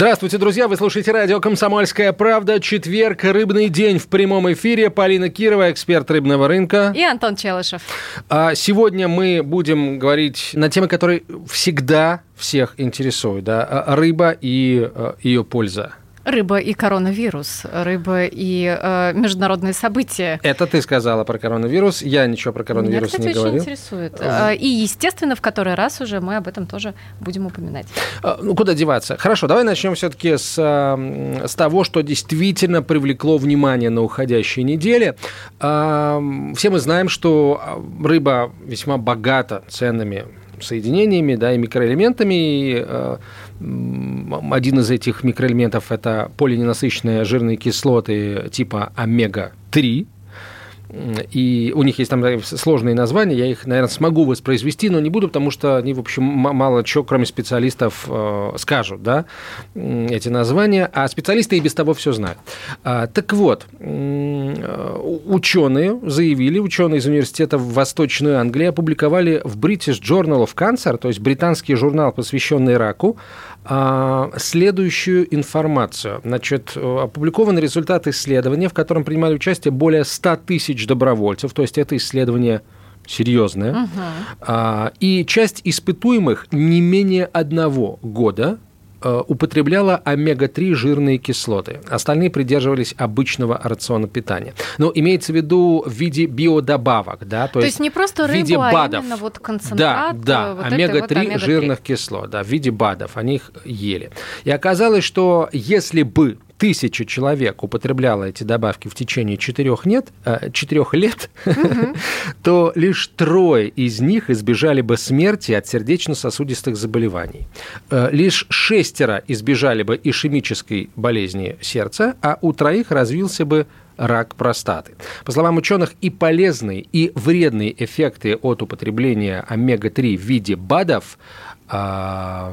Здравствуйте, друзья! Вы слушаете радио «Комсомольская правда». Четверг, рыбный день в прямом эфире. Полина Кирова, эксперт рыбного рынка. И Антон Челышев. А сегодня мы будем говорить на темы, которые всегда всех интересуют. Да? Рыба и ее польза. Рыба и коронавирус, рыба и э, международные события. Это ты сказала про коронавирус, я ничего про коронавирус Меня, кстати, не говорил. очень интересует. Э, и, естественно, в который раз уже мы об этом тоже будем упоминать. А, ну, куда деваться? Хорошо, давай начнем все-таки с, с того, что действительно привлекло внимание на уходящей неделе. А, все мы знаем, что рыба весьма богата ценными соединениями да, и микроэлементами. И, э, один из этих микроэлементов – это полиненасыщенные жирные кислоты типа омега-3, и у них есть там сложные названия, я их, наверное, смогу воспроизвести, но не буду, потому что они, в общем, мало чего, кроме специалистов, э, скажут, да, эти названия, а специалисты и без того все знают. А, так вот, ученые заявили, ученые из университета в Восточной Англии опубликовали в British Journal of Cancer, то есть британский журнал, посвященный раку, следующую информацию. Значит, опубликованы результаты исследования, в котором принимали участие более 100 тысяч добровольцев, то есть это исследование серьезное. Угу. И часть испытуемых не менее одного года Э, употребляла омега-3 жирные кислоты. Остальные придерживались обычного рациона питания. Но имеется в виду в виде биодобавок, да, то, то есть, есть не просто рыбу, в виде а БАДов. именно вот концентрат. Да, да, вот омега-3 вот омега жирных кислот, да, в виде БАДов, они их ели. И оказалось, что если бы тысяча человек употребляла эти добавки в течение четырех, нет, э, четырех лет, то лишь трое из них избежали бы смерти от сердечно-сосудистых заболеваний. Э, лишь шестеро избежали бы ишемической болезни сердца, а у троих развился бы рак простаты. По словам ученых, и полезные, и вредные эффекты от употребления омега-3 в виде БАДов э,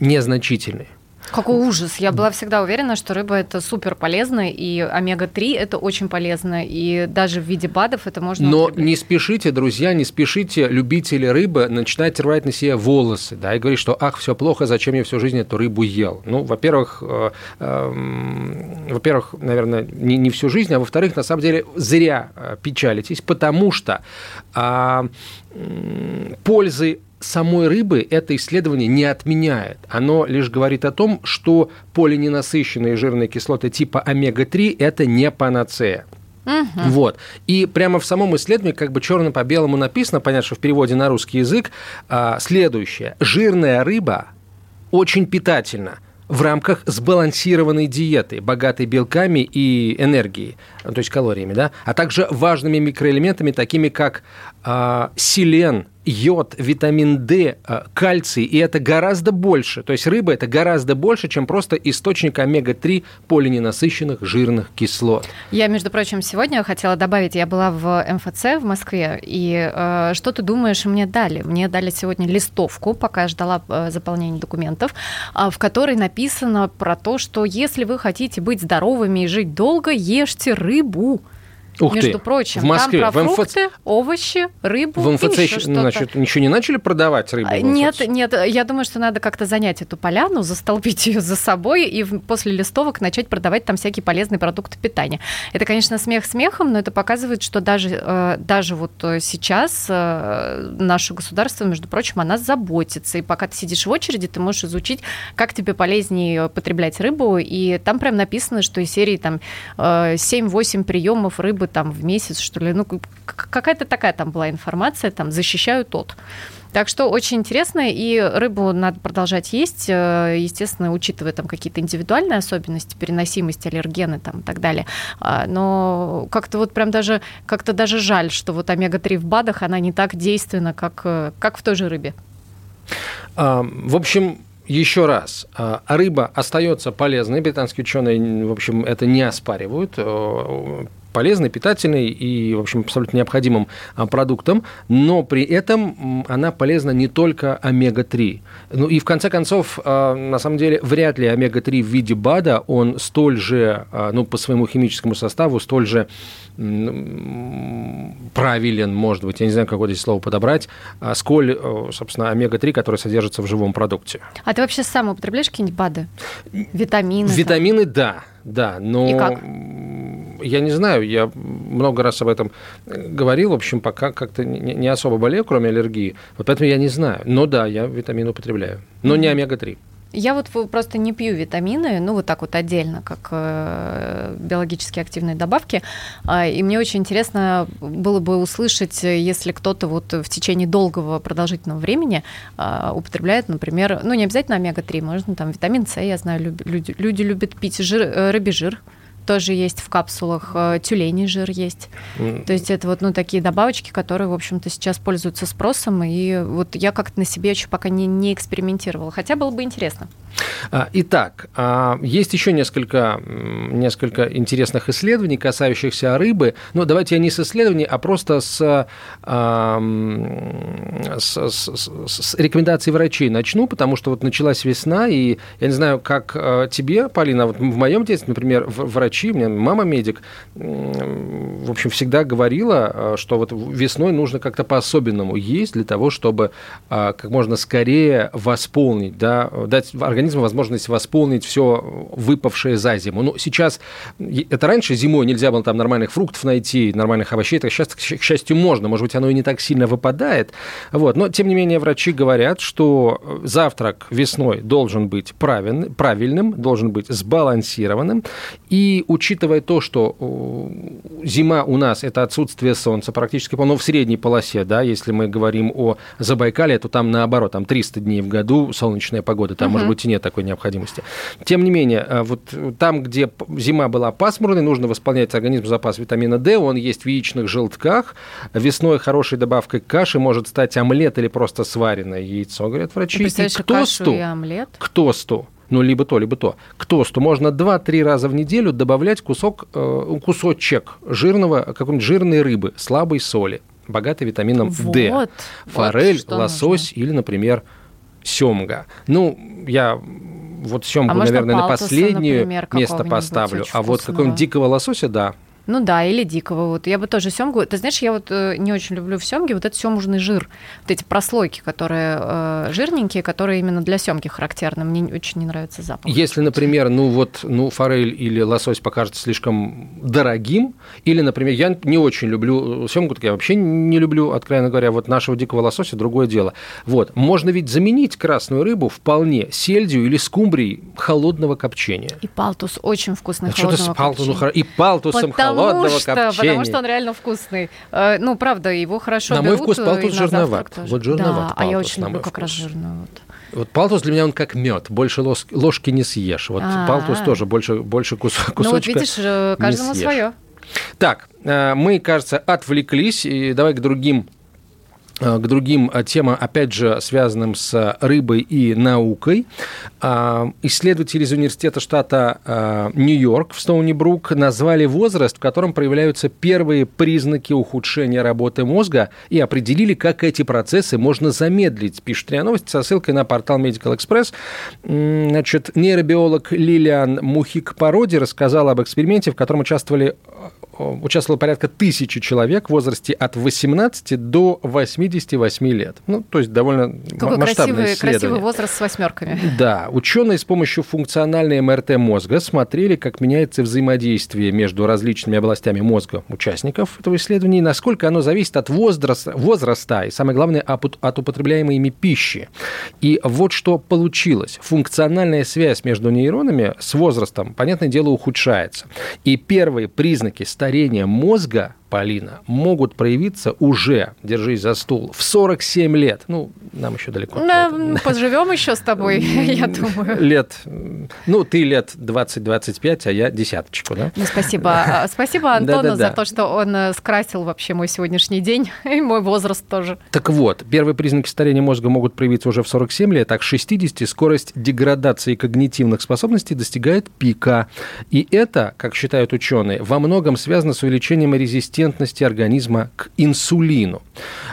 незначительные. Какой ужас. Я была всегда уверена, что рыба это супер полезно, и омега-3 это очень полезно, и даже в виде БАДов это можно Но употреблять. не спешите, друзья, не спешите, любители рыбы, начинать рвать на себе волосы, да, и говорить, что ах, все плохо, зачем я всю жизнь эту рыбу ел. Ну, во-первых, э, э, во-первых, наверное, не, не всю жизнь, а во-вторых, на самом деле, зря э, печалитесь, потому что э, пользы самой рыбы это исследование не отменяет. Оно лишь говорит о том, что полиненасыщенные жирные кислоты типа омега-3 это не панацея. Угу. Вот. И прямо в самом исследовании, как бы черным по белому написано, понятно, что в переводе на русский язык, а, следующее. Жирная рыба очень питательна в рамках сбалансированной диеты, богатой белками и энергией, то есть калориями, да, а также важными микроэлементами, такими как э, селен, йод, витамин D, э, кальций, и это гораздо больше. То есть рыба это гораздо больше, чем просто источник омега-3 полиненасыщенных жирных кислот. Я, между прочим, сегодня хотела добавить, я была в МФЦ в Москве, и э, что ты думаешь, мне дали? Мне дали сегодня листовку, пока я ждала э, заполнения документов, э, в которой написано про то, что если вы хотите быть здоровыми и жить долго, ешьте рыбу. Ух между ты. прочим. В Москве. Там про в фрукты, овощи, рыбу В МФЦ еще, значит, ничего не начали продавать рыбу? Нет, нет. Я думаю, что надо как-то занять эту поляну, застолбить ее за собой и после листовок начать продавать там всякие полезные продукты питания. Это, конечно, смех смехом, но это показывает, что даже, э, даже вот э, сейчас э, наше государство, между прочим, о нас заботится. И пока ты сидишь в очереди, ты можешь изучить, как тебе полезнее потреблять рыбу. И там прям написано, что из серии там 7-8 приемов рыбы там в месяц, что ли. Ну, какая-то такая там была информация, там, защищаю тот. Так что очень интересно, и рыбу надо продолжать есть, э, естественно, учитывая там какие-то индивидуальные особенности, переносимость, аллергены там и так далее. А, но как-то вот прям даже, как-то даже жаль, что вот омега-3 в БАДах, она не так действенна, как, э, как в той же рыбе. А, в общем, еще раз, а, рыба остается полезной, британские ученые, в общем, это не оспаривают. Полезной, питательной и, в общем, абсолютно необходимым продуктом, но при этом она полезна не только омега-3. Ну и в конце концов, на самом деле, вряд ли омега-3 в виде БАДа, он столь же, ну, по своему химическому составу, столь же правилен, может быть, я не знаю, какое здесь слово подобрать, а сколь, э, собственно, омега-3, который содержится в живом продукте. А ты вообще сам употребляешь какие-нибудь БАДы? Витамины? Витамины, там? да, да, но... И как? Я не знаю, я много раз об этом говорил, в общем, пока как-то не особо болею, кроме аллергии, вот поэтому я не знаю. Но да, я витамины употребляю, но mm-hmm. не омега-3. Я вот просто не пью витамины, ну вот так вот отдельно, как э, биологически активные добавки. Э, и мне очень интересно было бы услышать, если кто-то вот в течение долгого продолжительного времени э, употребляет, например, ну не обязательно омега-3, можно там витамин С, я знаю, люди, люди любят пить жир, э, рыбий жир, тоже есть в капсулах, э, тюленей жир есть. Mm. То есть это вот ну, такие добавочки, которые, в общем-то, сейчас пользуются спросом, и вот я как-то на себе еще пока не, не экспериментировала, хотя было бы интересно. А, итак, а, есть еще несколько, несколько интересных исследований, касающихся рыбы. Но давайте я не с исследований, а просто с, а, с, с, с рекомендаций врачей начну, потому что вот началась весна, и я не знаю, как тебе, Полина, вот в моем детстве, например, врачи у меня мама медик, в общем, всегда говорила, что вот весной нужно как-то по-особенному есть для того, чтобы как можно скорее восполнить, да, дать организму возможность восполнить все выпавшее за зиму. Ну, сейчас, это раньше зимой нельзя было там нормальных фруктов найти, нормальных овощей, так сейчас, к счастью, можно, может быть, оно и не так сильно выпадает, вот, но, тем не менее, врачи говорят, что завтрак весной должен быть правильным, правильным должен быть сбалансированным, и учитывая то, что э, зима у нас – это отсутствие солнца практически, ну, в средней полосе, да, если мы говорим о Забайкале, то там наоборот, там 300 дней в году солнечная погода, там, угу. может быть, нет такой необходимости. Тем не менее, э, вот там, где зима была пасмурной, нужно восполнять организм запас витамина D, он есть в яичных желтках, весной хорошей добавкой каши может стать омлет или просто сваренное яйцо, говорят врачи. И кто кашу и омлет? Кто сто? ну, либо то, либо то. К тосту можно 2-3 раза в неделю добавлять кусок, э, кусочек жирного, какой-нибудь жирной рыбы, слабой соли, богатой витамином вот, D. Форель, вот лосось нужно. или, например, семга. Ну, я вот семгу, а наверное, на последнее место поставлю. А вот какого-нибудь дикого лосося, да, ну да, или дикого. Вот я бы тоже семгу. Ты знаешь, я вот э, не очень люблю в семге вот этот семужный жир, вот эти прослойки, которые э, жирненькие, которые именно для семги характерны. Мне очень не нравится запах. Если, например, ну вот, ну форель или лосось покажется слишком дорогим, или, например, я не очень люблю э, семгу, так я вообще не люблю, откровенно говоря, вот нашего дикого лосося другое дело. Вот, можно ведь заменить красную рыбу вполне сельдью или скумбрией холодного копчения. И палтус очень вкусный а холодного что-то с палтусом, ну, и палтусом Потому холодного что, копчения. Потому что он реально вкусный. Э, ну, правда, его хорошо На берут мой вкус палтус жирноват. Вот жирноват да, а я очень люблю как раз жирную. Вот. Палтус для меня он как мед, больше ложки не съешь. Вот А-а-а. палтус тоже больше, больше кус, кусочка Ну вот видишь, э, каждому свое. Так, э, мы, кажется, отвлеклись, и давай к другим Э, к другим э, темам, опять же, связанным с рыбой и наукой. А, исследователи из университета штата Нью-Йорк в Стоуни-Брук назвали возраст, в котором проявляются первые признаки ухудшения работы мозга и определили, как эти процессы можно замедлить. Пишет РИА Новости со ссылкой на портал Medical Express. Значит, нейробиолог Лилиан Мухик-Пароди рассказала об эксперименте, в котором участвовали участвовало порядка тысячи человек в возрасте от 18 до 88 лет. Ну, то есть довольно Какой масштабное красивый, исследование. красивый возраст с восьмерками. Да. Ученые с помощью функциональной МРТ мозга смотрели, как меняется взаимодействие между различными областями мозга участников этого исследования и насколько оно зависит от возраста, возраста и, самое главное, от употребляемой ими пищи. И вот что получилось. Функциональная связь между нейронами с возрастом, понятное дело, ухудшается. И первые признаки старения старения мозга Полина, могут проявиться уже, держись за стул, в 47 лет. Ну, нам еще далеко. Да, поживем еще с тобой, я думаю. Лет, ну, ты лет 20-25, а я десяточку, да? Ну, спасибо. А, спасибо Антону за то, что он э, скрасил вообще мой сегодняшний день и мой возраст тоже. Так вот, первые признаки старения мозга могут проявиться уже в 47 лет, а к 60 скорость деградации когнитивных способностей достигает пика. И это, как считают ученые, во многом связано с увеличением резистентности организма к инсулину.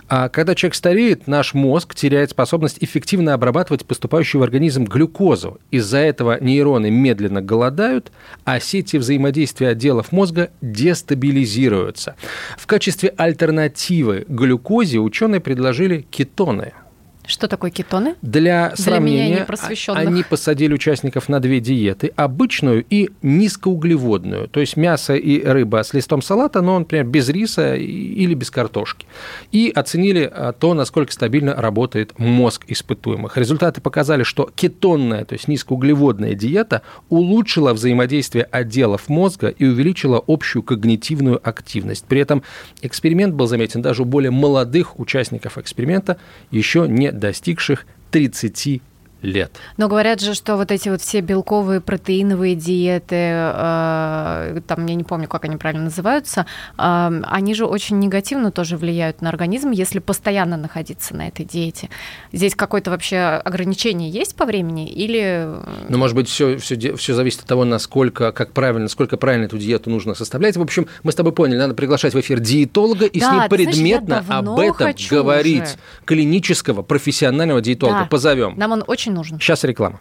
А когда человек стареет, наш мозг теряет способность эффективно обрабатывать поступающую в организм глюкозу. Из-за этого нейроны медленно голодают, а сети взаимодействия отделов мозга дестабилизируются. В качестве альтернативы глюкозе ученые предложили кетоны – что такое кетоны? Для, Для сравнения, они посадили участников на две диеты, обычную и низкоуглеводную, то есть мясо и рыба с листом салата, но, например, без риса или без картошки. И оценили а, то, насколько стабильно работает мозг испытуемых. Результаты показали, что кетонная, то есть низкоуглеводная диета улучшила взаимодействие отделов мозга и увеличила общую когнитивную активность. При этом эксперимент был заметен даже у более молодых участников эксперимента, еще не достигших 30 лет. Но говорят же, что вот эти вот все белковые протеиновые диеты, э, там я не помню, как они правильно называются, э, они же очень негативно тоже влияют на организм, если постоянно находиться на этой диете. Здесь какое-то вообще ограничение есть по времени или? Ну, может быть, все, все, все зависит от того, насколько, как правильно, насколько правильно эту диету нужно составлять. В общем, мы с тобой поняли, надо приглашать в эфир диетолога и да, с ним предметно знаешь, об этом говорить. Уже. Клинического, профессионального диетолога. Да. Позовем. Нам он очень нужен. Сейчас реклама.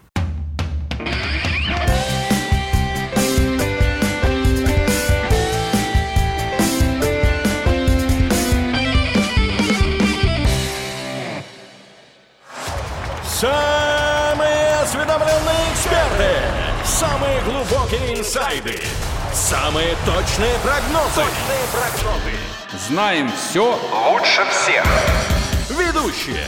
Самые осведомленные эксперты, самые глубокие инсайды, самые точные прогнозы. Точные прогнозы. Знаем все лучше всех. Ведущие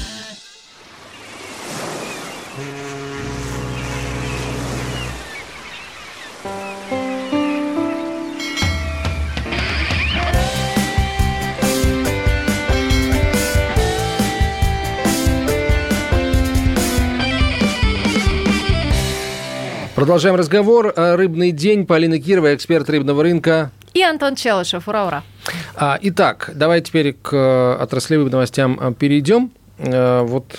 Продолжаем разговор. Рыбный день. Полина Кирова, эксперт рыбного рынка. И Антон Челышев. Ура, ура. А, итак, давай теперь к э, отраслевым новостям э, перейдем. Э, вот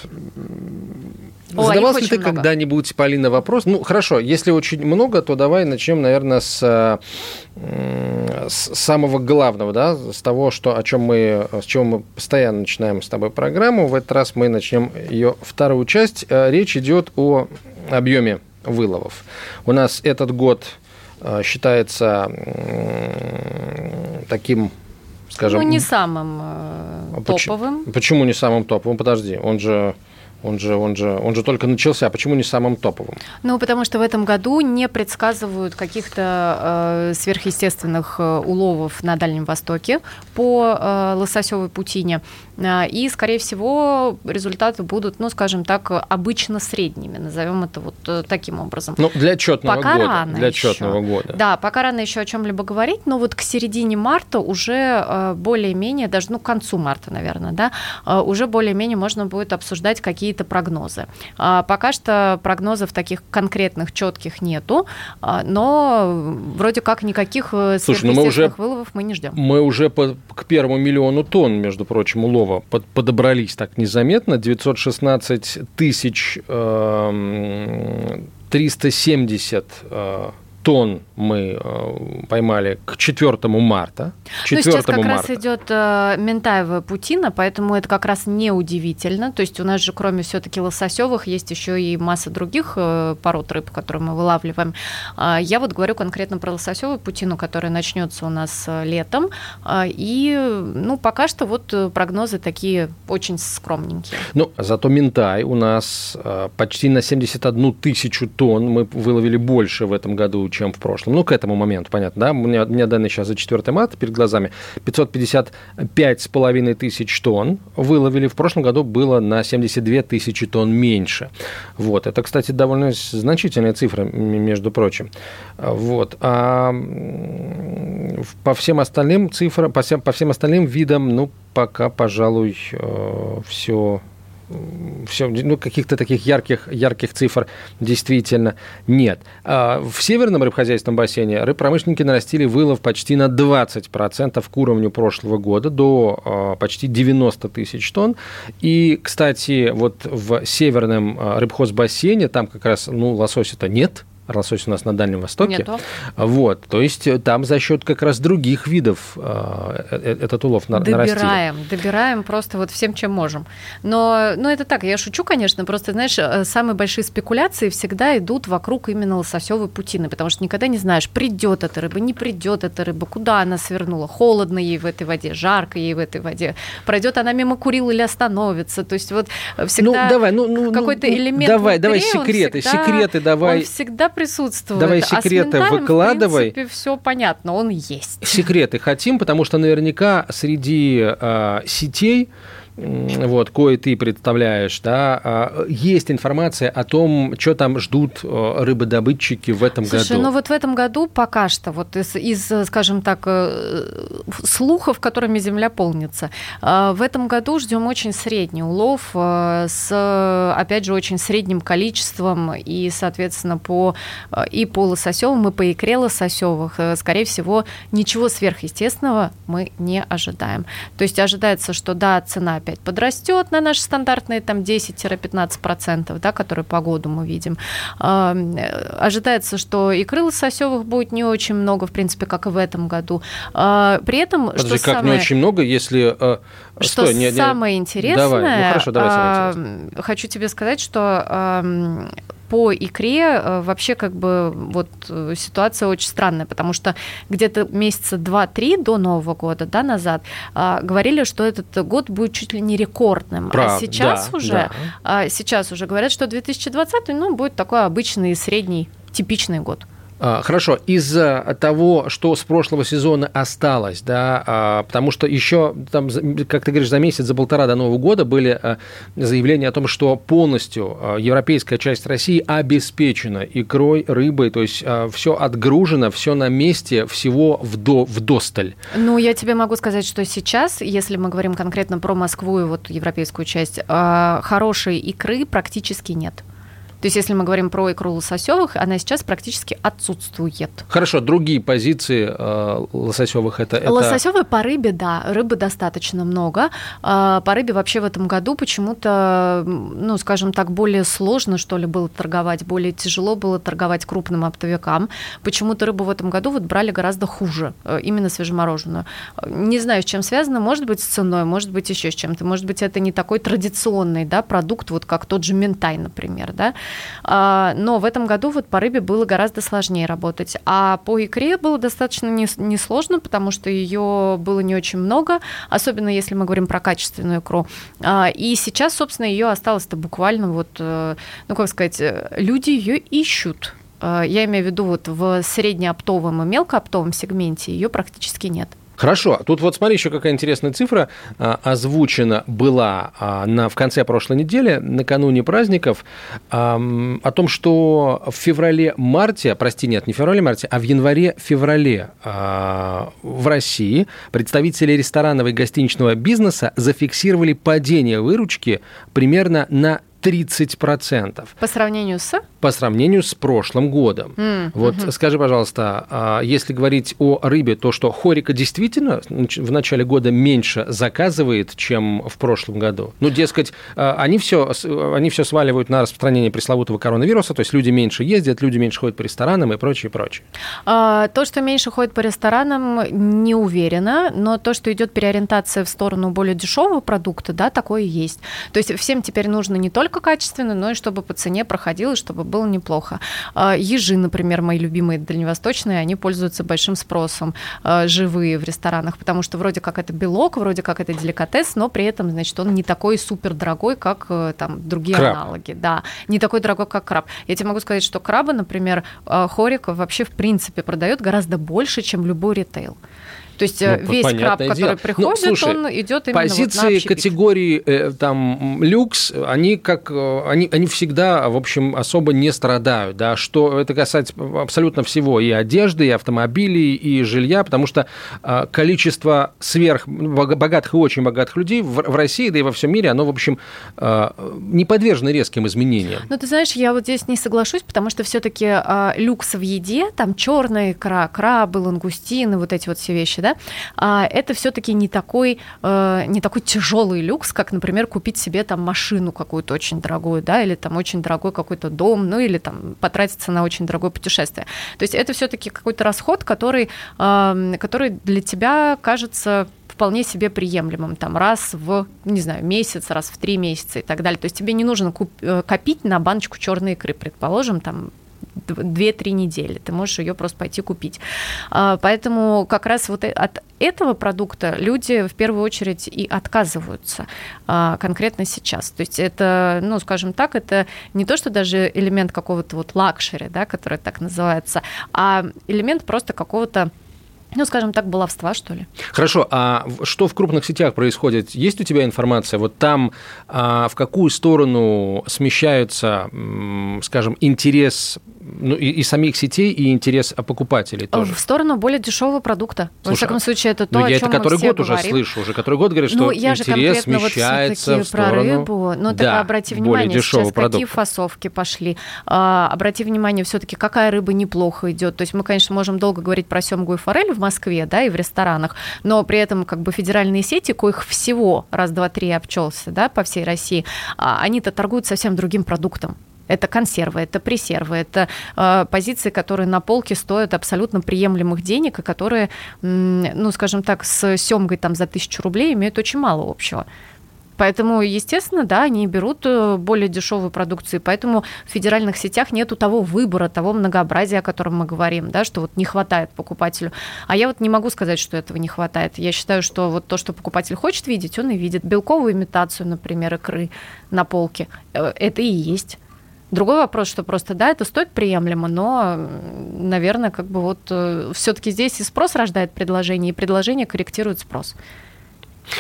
о, Задавался ли ты когда-нибудь, Полина, вопрос? Ну, хорошо, если очень много, то давай начнем, наверное, с, с самого главного, да, с того, что, о чем мы, с чего мы постоянно начинаем с тобой программу. В этот раз мы начнем ее вторую часть. Речь идет о объеме выловов. У нас этот год э, считается таким скажем... Ну, не самым э, топовым. Почему, почему не самым топовым? Подожди, он же он же, он, же, он же только начался. Почему не самым топовым? Ну, потому что в этом году не предсказывают каких-то э, сверхъестественных э, уловов на Дальнем Востоке по э, лососевой путине. Э, и, скорее всего, результаты будут, ну, скажем так, обычно средними. Назовем это вот э, таким образом. Ну, для отчетного пока года. Рано для еще. отчетного года. Да, пока рано еще о чем-либо говорить, но вот к середине марта уже более-менее, даже ну, к концу марта, наверное, да, уже более-менее можно будет обсуждать какие какие-то прогнозы. А, пока что прогнозов таких конкретных, четких нету, а, но вроде как никаких э, Слушай, ну мы уже, выловов мы не ждем. Мы уже по, к первому миллиону тонн, между прочим, улова под, подобрались так незаметно. 916 тысяч э, 370 э, тонн мы э, поймали к 4 марта. 4 ну, сейчас как марта. раз идет э, ментаевая путина, поэтому это как раз не удивительно. То есть у нас же кроме все-таки лососевых есть еще и масса других э, пород рыб, которые мы вылавливаем. Э, я вот говорю конкретно про лососевую путину, которая начнется у нас летом. Э, и ну, пока что вот прогнозы такие очень скромненькие. Ну, зато ментай у нас почти на 71 тысячу тонн мы выловили больше в этом году, чем в прошлом. Ну, к этому моменту, понятно, да? У меня, у меня данные сейчас за 4 марта перед глазами. 555 с половиной тысяч тонн выловили. В прошлом году было на 72 тысячи тонн меньше. Вот. Это, кстати, довольно значительная цифра, между прочим. Вот. А по всем остальным цифрам, по всем, по всем остальным видам, ну, пока, пожалуй, э, все все, ну, каких-то таких ярких, ярких цифр действительно нет. А в северном рыбхозяйственном бассейне рыбпромышленники нарастили вылов почти на 20% к уровню прошлого года, до а, почти 90 тысяч тонн. И, кстати, вот в северном а, рыбхозбассейне, там как раз, ну, лосося-то нет, лосось у нас на Дальнем Востоке. Нету. Вот, то есть э, там за счет как раз других видов э, э, этот улов добираем, нарастили. Добираем, добираем просто вот всем, чем можем. Но, но это так, я шучу, конечно, просто, знаешь, самые большие спекуляции всегда идут вокруг именно лососевой путины, потому что никогда не знаешь, придет эта рыба, не придет эта рыба, куда она свернула, холодно ей в этой воде, жарко ей в этой воде, пройдет она мимо Курил или остановится, то есть вот всегда ну, давай, ну, ну, какой-то ну, элемент давай, давай секреты, всегда, секреты давай. Он всегда присутствует. Давай секреты а выкладывай. В принципе, все понятно, он есть. Секреты хотим, потому что наверняка среди э, сетей вот, кое ты представляешь, да, а, есть информация о том, что там ждут э, рыбодобытчики в этом Слушай, году. ну вот в этом году пока что, вот из, из скажем так, э, слухов, которыми земля полнится, э, в этом году ждем очень средний улов с, опять же, очень средним количеством и, соответственно, по и по лососевым, и по икре лососевых, скорее всего, ничего сверхъестественного мы не ожидаем. То есть ожидается, что да, цена опять подрастет на наши стандартные там 10-15%, да, которые по году мы видим. А, ожидается, что и крыл сосевых будет не очень много, в принципе, как и в этом году. А, при этом, Подожди, что как самое... не очень много, если... Э, что Стой, не, самое интересное, давай. Ну, хорошо, давай интересное. хочу тебе сказать, что по икре э, вообще как бы вот э, ситуация очень странная, потому что где-то месяца два-три до Нового года, да, назад а, говорили, что этот год будет чуть ли не рекордным, Прав, а сейчас да, уже, да. Сейчас уже говорят, что 2020 ну будет такой обычный средний типичный год. А, хорошо, из-за того, что с прошлого сезона осталось, да, а, потому что еще, там, как ты говоришь, за месяц, за полтора до Нового года были а, заявления о том, что полностью европейская часть России обеспечена икрой, рыбой, то есть все отгружено, все на месте, всего вдо, вдосталь. Ну, я тебе могу сказать, что сейчас, если мы говорим конкретно про Москву и вот европейскую часть, хорошей икры практически нет. То есть, если мы говорим про икру лососевых, она сейчас практически отсутствует. Хорошо, другие позиции э, лососевых это, это... Лососевые по рыбе, да, рыбы достаточно много. Э, по рыбе вообще в этом году почему-то, ну, скажем так, более сложно, что ли, было торговать, более тяжело было торговать крупным оптовикам. Почему-то рыбу в этом году вот брали гораздо хуже, э, именно свежемороженую. Не знаю, с чем связано, может быть, с ценой, может быть, еще с чем-то. Может быть, это не такой традиционный да, продукт, вот как тот же ментай, например, да. А, но в этом году вот по рыбе было гораздо сложнее работать. А по икре было достаточно несложно, потому что ее было не очень много, особенно если мы говорим про качественную икру. А, и сейчас, собственно, ее осталось-то буквально вот, э, ну как сказать, э, люди ее ищут. А, я имею в виду вот в среднеоптовом и мелкооптовом сегменте ее практически нет. Хорошо. Тут вот смотри, еще какая интересная цифра а, озвучена была а, на, в конце прошлой недели, накануне праздников, а, о том, что в феврале-марте, прости, нет, не в феврале-марте, а в январе-феврале а, в России представители ресторанного и гостиничного бизнеса зафиксировали падение выручки примерно на 30%. По сравнению с? По сравнению с прошлым годом. Mm, вот мгм. скажи, пожалуйста, а если говорить о рыбе, то что хорика действительно в начале года меньше заказывает, чем в прошлом году? Ну, дескать, а, они все, они все сваливают на распространение пресловутого коронавируса, то есть люди меньше ездят, люди меньше ходят по ресторанам и прочее, прочее. А, То, что меньше ходит по ресторанам, не уверена, но то, что идет переориентация в сторону более дешевого продукта, да, такое есть. То есть всем теперь нужно не только качественно, но и чтобы по цене проходило, чтобы было неплохо. А, Ежи, например, мои любимые дальневосточные, они пользуются большим спросом а, живые в ресторанах, потому что вроде как это белок, вроде как это деликатес, но при этом, значит, он не такой супер дорогой, как э, там другие Краб. аналоги. Да, не такой дорогой, как краб. Я тебе могу сказать, что краба, например, э, хорик вообще в принципе продает гораздо больше, чем любой ритейл. То есть э, Ну, весь понятное краб, который дело. приходит, Ну, слушай, он идет именно вот на Позиции категории э, там люкс, они как э, они, они всегда, в общем, особо не страдают, да, что это касается абсолютно всего, и одежды, и автомобилей, и жилья, потому что э, количество сверх бога- богатых и очень богатых людей в, в России, да и во всем мире, оно, в общем, э, не подвержено резким изменениям. Ну, ты знаешь, я вот здесь не соглашусь, потому что все-таки люкс в еде, там черная икра, крабы, лангустины, вот эти вот все вещи, да, а, это все-таки не такой, э, не такой тяжелый люкс, как, например, купить себе там машину какую-то очень дорогую, да, или там очень дорогой какой-то дом, ну или там потратиться на очень дорогое путешествие. То есть это все-таки какой-то расход, который, который для тебя кажется вполне себе приемлемым, там раз в, не знаю, месяц, раз в три месяца и так далее. То есть тебе не нужно куп- э, копить на баночку черной икры, предположим, там 2-3 недели. Ты можешь ее просто пойти купить. А, Поэтому как раз вот э- от этого продукта люди в первую очередь и отказываются а, конкретно сейчас. То есть это, ну, скажем так, это не то, что даже элемент какого-то вот luxury, да, который так называется, а элемент просто какого-то ну, скажем так, баловства, что ли. Хорошо, а что в крупных сетях происходит? Есть у тебя информация? Вот там а, в какую сторону смещаются, скажем, интерес ну, и, и самих сетей, и интерес покупателей тоже? В сторону более дешевого продукта. Во Слушай, всяком случае, это то, ну, о я чем это который мы все год уже говорим. слышу, уже который год говорят, что ну, я же интерес конкретно вот смещается всё-таки в сторону... про рыбу. Ну, так да, обрати более внимание, сейчас какие продукта. фасовки пошли. А, обрати внимание, все-таки какая рыба неплохо идет. То есть мы, конечно, можем долго говорить про семгу и форель Москве, да, и в ресторанах, но при этом как бы федеральные сети, коих всего раз, два, три обчелся, да, по всей России, а, они-то торгуют совсем другим продуктом. Это консервы, это пресервы, это э, позиции, которые на полке стоят абсолютно приемлемых денег, и которые, ну, скажем так, с семгой там за тысячу рублей имеют очень мало общего. Поэтому, естественно, да, они берут э, более дешевую продукцию, поэтому в федеральных сетях нету того выбора, того многообразия, о котором мы говорим, да, что вот не хватает покупателю. А я вот не могу сказать, что этого не хватает. Я считаю, что вот то, что покупатель хочет видеть, он и видит. Белковую имитацию, например, икры на полке, э, это и есть. Другой вопрос, что просто, да, это стоит приемлемо, но, наверное, как бы вот все-таки здесь и спрос рождает предложение, и предложение корректирует спрос.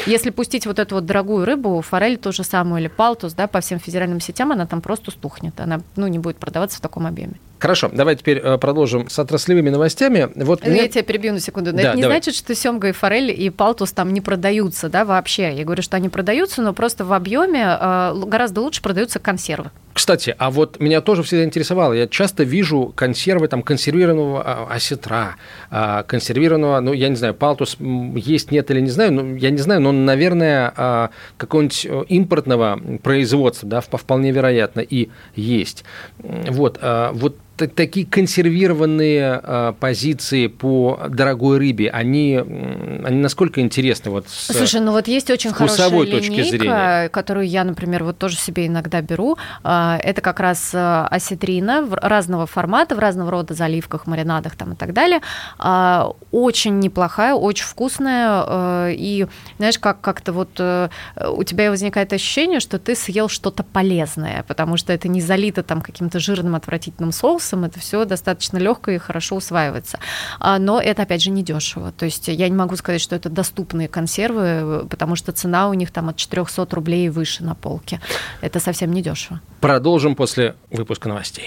Если пустить вот эту вот дорогую рыбу, форель то же самое, или палтус, да, по всем федеральным сетям, она там просто стухнет, она, ну, не будет продаваться в таком объеме. Хорошо, давай теперь э, продолжим с отраслевыми новостями. Вот Я мне- тебя перебью на секунду. Но Да, это не давай. значит, что семга и форель и палтус там не продаются, да, вообще. Я говорю, что они продаются, но просто в объеме э, гораздо лучше продаются консервы. Кстати, а вот меня тоже всегда интересовало. Я часто вижу консервы там консервированного а, осетра, а, консервированного, ну, я не знаю, палтус есть, нет или не знаю, ну, я не знаю, но, наверное, а, какого-нибудь э, импортного производства, да, вп- вполне вероятно, и есть. Вот, вот та- такие консервированные позиции по дорогой рыбе, они, они насколько интересны? Вот с- Слушай, ну вот есть очень хорошая точки линейка, зрения. которую я, например, вот тоже себе иногда беру. А, Это как раз а, осетрина разного формата, в разного рода заливках, маринадах там и так далее. А, Очень неплохая, очень вкусная. И знаешь, как как-то вот э, у тебя возникает ощущение, что ты съел что-то полезное, потому что это не залито там каким-то жирным отвратительным соусом, это все достаточно легко и хорошо усваивается. Но это, опять же, не дешево. То есть я не могу сказать, что это доступные консервы, потому что цена у них там от 400 рублей выше на полке. Это совсем не дешево. Продолжим после выпуска новостей.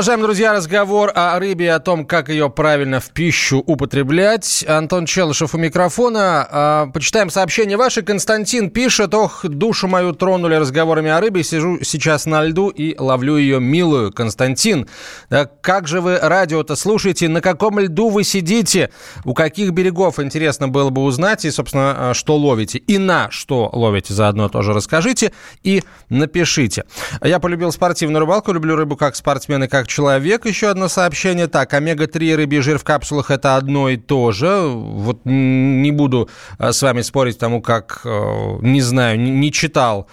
Продолжаем, друзья, разговор о рыбе о том, как ее правильно в пищу употреблять. Антон Челышев у микрофона. А, почитаем сообщение ваше. Константин пишет, ох, душу мою тронули разговорами о рыбе. Сижу сейчас на льду и ловлю ее милую. Константин, да как же вы радио-то слушаете? На каком льду вы сидите? У каких берегов? Интересно было бы узнать. И, собственно, а, что ловите. И на что ловите заодно тоже расскажите и напишите. Я полюбил спортивную рыбалку, люблю рыбу как спортсмен и как человек. Еще одно сообщение. Так, омега-3 рыбий жир в капсулах – это одно и то же. Вот не буду э, с вами спорить тому, как, э, не знаю, не читал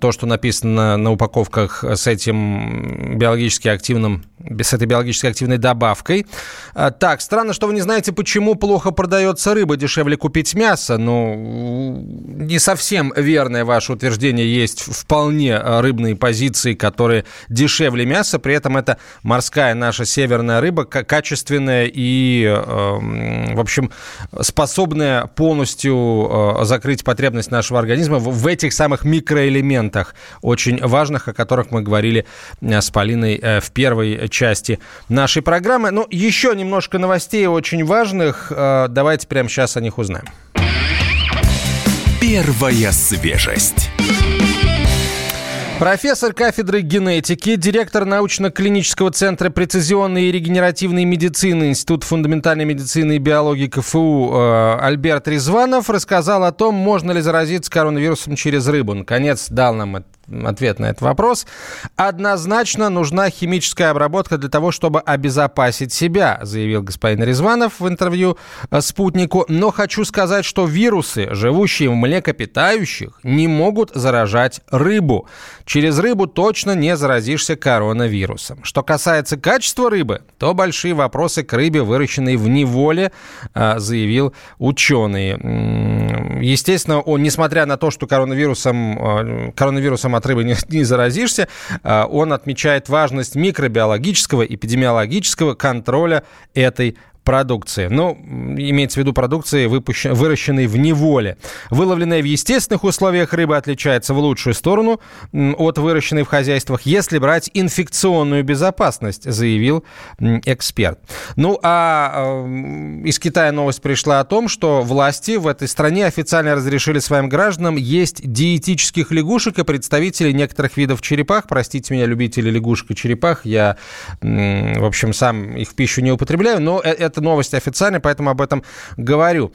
то, что написано на упаковках с этим биологически активным с этой биологически активной добавкой. А, так, странно, что вы не знаете, почему плохо продается рыба, дешевле купить мясо. Ну, не совсем верное ваше утверждение. Есть вполне рыбные позиции, которые дешевле мяса. При этом это морская наша северная рыба, качественная и, эм, в общем, способная полностью э, закрыть потребность нашего организма в этих самых микроэлементах, очень важных, о которых мы говорили э, с Полиной э, в первой части нашей программы. Ну, еще немножко новостей очень важных. Давайте прямо сейчас о них узнаем. Первая свежесть. Профессор кафедры генетики, директор научно-клинического центра прецизионной и регенеративной медицины Института фундаментальной медицины и биологии КФУ э, Альберт Резванов рассказал о том, можно ли заразиться коронавирусом через рыбу. Наконец дал нам ответ на этот вопрос. Однозначно нужна химическая обработка для того, чтобы обезопасить себя, заявил господин Резванов в интервью э, «Спутнику». Но хочу сказать, что вирусы, живущие в млекопитающих, не могут заражать рыбу. Через рыбу точно не заразишься коронавирусом. Что касается качества рыбы, то большие вопросы к рыбе, выращенной в неволе, э, заявил ученый. Естественно, он, несмотря на то, что коронавирусом, э, коронавирусом от рыбы не, не заразишься. А, он отмечает важность микробиологического, эпидемиологического контроля этой продукции. Ну, имеется в виду продукции, выпущен, выращенной в неволе. Выловленная в естественных условиях рыба отличается в лучшую сторону от выращенной в хозяйствах, если брать инфекционную безопасность, заявил эксперт. Ну, а э, из Китая новость пришла о том, что власти в этой стране официально разрешили своим гражданам есть диетических лягушек и представителей некоторых видов черепах. Простите меня, любители лягушек и черепах, я, в общем, сам их в пищу не употребляю, но это это новость официальная, поэтому об этом говорю.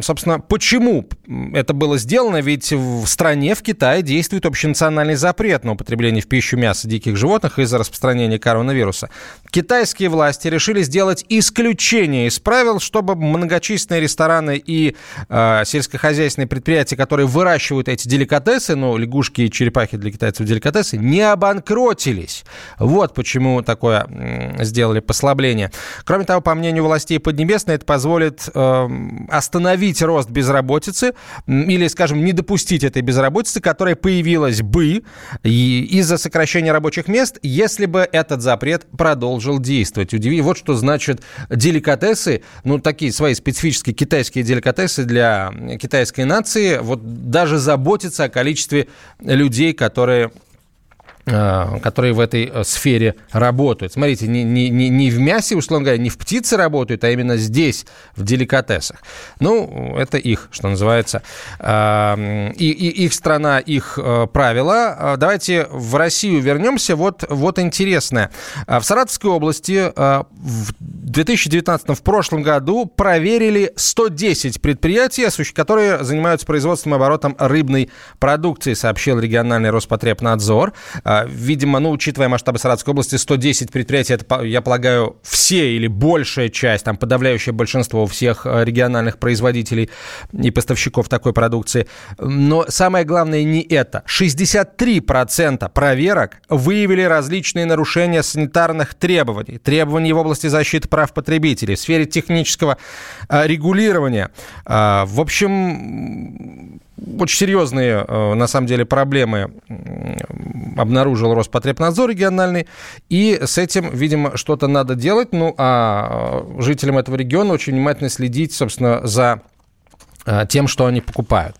Собственно, почему это было сделано? Ведь в стране, в Китае, действует общенациональный запрет на употребление в пищу мяса диких животных из-за распространения коронавируса. Китайские власти решили сделать исключение из правил, чтобы многочисленные рестораны и э, сельскохозяйственные предприятия, которые выращивают эти деликатесы, ну, лягушки и черепахи для китайцев деликатесы, не обанкротились. Вот почему такое э, сделали послабление. Кроме того, по мнению властей Поднебесной, это позволит э, остановить остановить рост безработицы или, скажем, не допустить этой безработицы, которая появилась бы из-за сокращения рабочих мест, если бы этот запрет продолжил действовать. Удиви, вот что значит деликатесы, ну, такие свои специфические китайские деликатесы для китайской нации, вот даже заботиться о количестве людей, которые которые в этой э, сфере работают. Смотрите, не, не, не в мясе, условно говоря, не в птице работают, а именно здесь, в деликатесах. Ну, это их, что называется, э, и, и их страна, их правила. Давайте в Россию вернемся. Вот, вот интересное. В Саратовской области в 2019 в прошлом году проверили 110 предприятий, которые занимаются производством и оборотом рыбной продукции, сообщил региональный Роспотребнадзор. Видимо, ну, учитывая масштабы Саратовской области, 110 предприятий, это, я полагаю, все или большая часть, там подавляющее большинство всех а, региональных производителей и поставщиков такой продукции. Но самое главное не это. 63% проверок выявили различные нарушения санитарных требований. Требований в области защиты прав потребителей, в сфере технического а, регулирования. В общем, очень серьезные, э, на самом деле, проблемы обнаружил Роспотребнадзор региональный, и с этим, видимо, что-то надо делать. Ну, а э, жителям этого региона очень внимательно следить, собственно, за э, тем, что они покупают.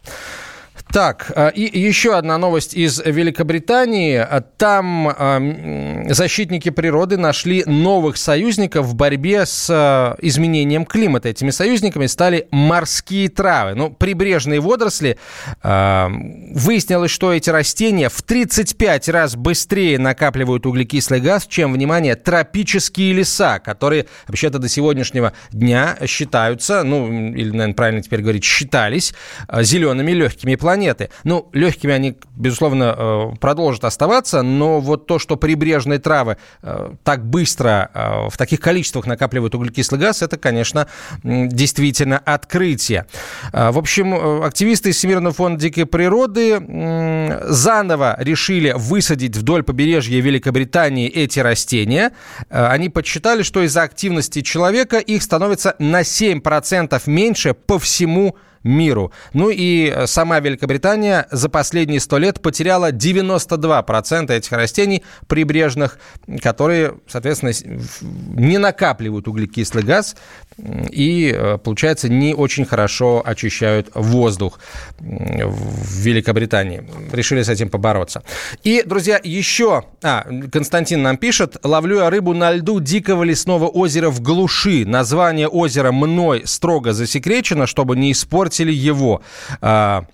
Так, а, и еще одна новость из Великобритании. Там а, защитники природы нашли новых союзников в борьбе с а, изменением климата. Этими союзниками стали морские травы. Ну, прибрежные водоросли. Выяснилось, что эти растения в 35 раз быстрее накапливают углекислый газ, чем, внимание, тропические леса, которые вообще-то до сегодняшнего дня считаются, ну, или, наверное, правильно теперь говорить, считались зелеными легкими планетами планеты. Ну, легкими они, безусловно, э, продолжат оставаться, но вот то, что прибрежные травы э, так быстро э, в таких количествах накапливают углекислый газ, это, конечно, действительно открытие. В общем, активисты из Всемирного фонда дикой природы заново решили высадить вдоль побережья Великобритании эти растения. Они подсчитали, что из-за активности человека их становится на 7% меньше по всему миру. Ну и э, сама Великобритания за последние сто лет потеряла 92% этих растений прибрежных, которые, соответственно, не накапливают углекислый газ и, э, получается, не очень хорошо очищают воздух в Великобритании. Решили с этим побороться. И, друзья, еще... А, Константин нам пишет. Ловлю я рыбу на льду дикого лесного озера в глуши. Название озера мной строго засекречено, чтобы не испортили его. А,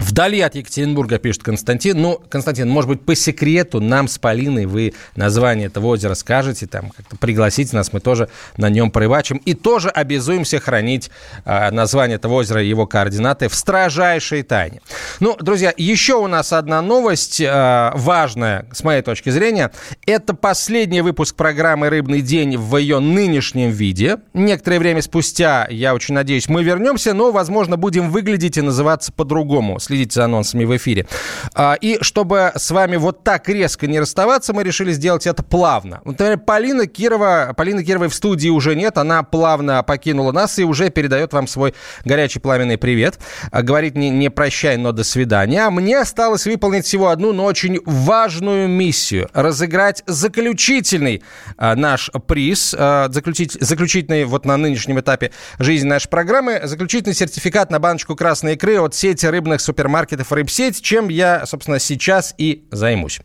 Вдали от Екатеринбурга, пишет Константин. Ну, Константин, может быть, по секрету нам с Полиной вы название этого озера скажете, там, как-то пригласите нас, мы тоже на нем порыбачим. И тоже обязуемся хранить э, название этого озера и его координаты в строжайшей тайне. Ну, друзья, еще у нас одна новость, э, важная, с моей точки зрения. Это последний выпуск программы «Рыбный день» в ее нынешнем виде. Некоторое время спустя, я очень надеюсь, мы вернемся, но, возможно, будем выглядеть и называться по-другому следите за анонсами в эфире. А, и чтобы с вами вот так резко не расставаться, мы решили сделать это плавно. Например, Полина Кирова, Полина Кировой в студии уже нет, она плавно покинула нас и уже передает вам свой горячий пламенный привет. А, говорит не, не прощай, но до свидания. А мне осталось выполнить всего одну, но очень важную миссию. Разыграть заключительный наш приз, а, заключить, заключительный вот на нынешнем этапе жизни нашей программы, заключительный сертификат на баночку красной икры от сети рыбных супермаркетов супермаркетов «Рыбсеть», чем я, собственно, сейчас и займусь.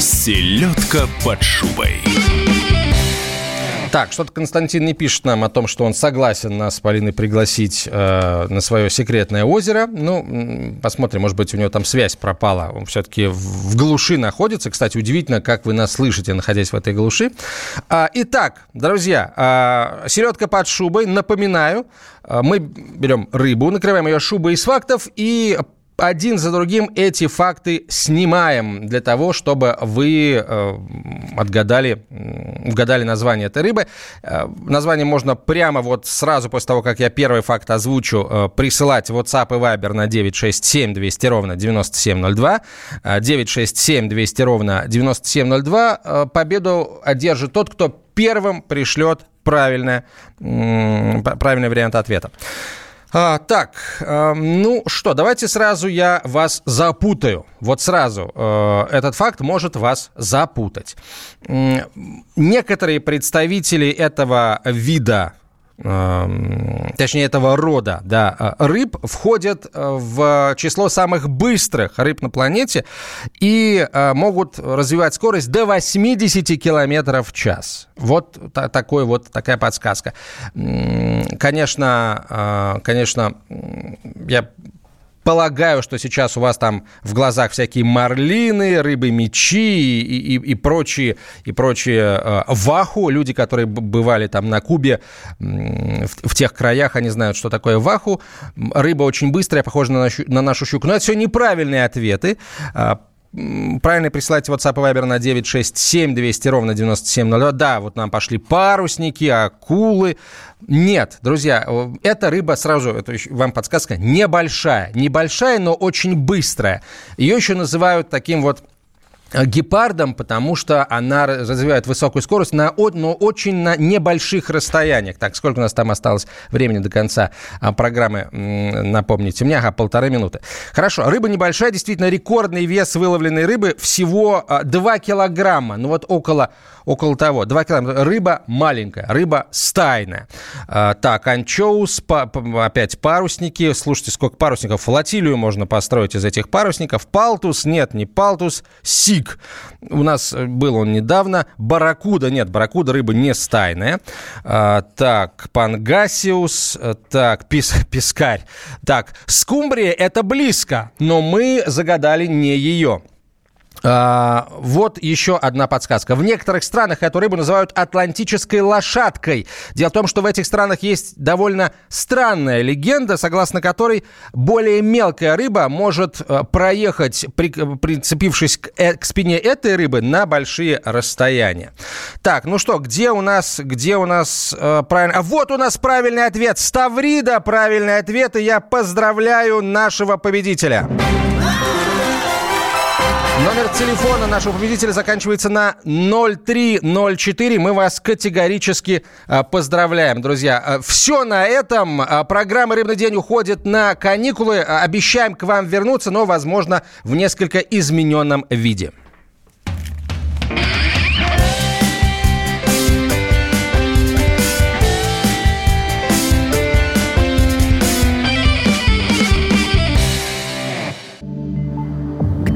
Селедка под шубой. Так, что-то Константин не пишет нам о том, что он согласен нас с Полиной пригласить э, на свое секретное озеро. Ну, посмотрим, может быть, у него там связь пропала. Он все-таки в глуши находится. Кстати, удивительно, как вы нас слышите, находясь в этой глуши. А, итак, друзья, а, селедка под шубой. Напоминаю, а, мы берем рыбу, накрываем ее шубой из фактов и один за другим эти факты снимаем для того, чтобы вы э, отгадали, угадали название этой рыбы. Э, название можно прямо вот сразу после того, как я первый факт озвучу, э, присылать в WhatsApp и Viber на 967 200 ровно 9702. 967 200 ровно 9702. Э, победу одержит тот, кто первым пришлет правильное, правильный вариант ответа. А, так, э, ну что, давайте сразу я вас запутаю. Вот сразу э, этот факт может вас запутать. Некоторые представители этого вида точнее этого рода, да, э, рыб входят э, в число самых быстрых рыб на планете и э, могут развивать скорость до 80 километров в час. Вот такой вот такая подсказка. Конечно, конечно, я полагаю, что сейчас у вас там в глазах всякие марлины, рыбы-мечи и, и, и прочие, и прочие э, ваху. Люди, которые бывали там на Кубе, в, в тех краях, они знают, что такое ваху. Рыба очень быстрая, похожа на нашу, на нашу щуку. Но это все неправильные ответы. Правильно присылать WhatsApp и Viber на 967 200 ровно 9702. Да, вот нам пошли парусники, акулы. Нет, друзья, эта рыба сразу, это вам подсказка, небольшая. Небольшая, но очень быстрая. Ее еще называют таким вот гепардом, потому что она развивает высокую скорость, на, но очень на небольших расстояниях. Так, сколько у нас там осталось времени до конца а, программы, напомните мне, ага, полторы минуты. Хорошо, рыба небольшая, действительно, рекордный вес выловленной рыбы всего 2 а, килограмма, ну вот около, около того, 2 килограмма. Рыба маленькая, рыба стайная. А, так, анчоус, па, опять парусники, слушайте, сколько парусников, флотилию можно построить из этих парусников. Палтус, нет, не палтус, сиг Сиг. У нас был он недавно. Барракуда, нет, барракуда рыба не стайная. А, так, пангасиус, так, пис, пискарь. Так, скумбрия это близко, но мы загадали не ее. А, вот еще одна подсказка. В некоторых странах эту рыбу называют атлантической лошадкой. Дело в том, что в этих странах есть довольно странная легенда, согласно которой более мелкая рыба может э, проехать, при, прицепившись к, э, к спине этой рыбы, на большие расстояния. Так, ну что, где у нас, где у нас э, правильно? А вот у нас правильный ответ. Ставрида правильный ответ, и я поздравляю нашего победителя. Номер телефона нашего победителя заканчивается на 0304. Мы вас категорически а, поздравляем, друзья. А, Все на этом. А, программа «Рыбный день» уходит на каникулы. Обещаем к вам вернуться, но, возможно, в несколько измененном виде.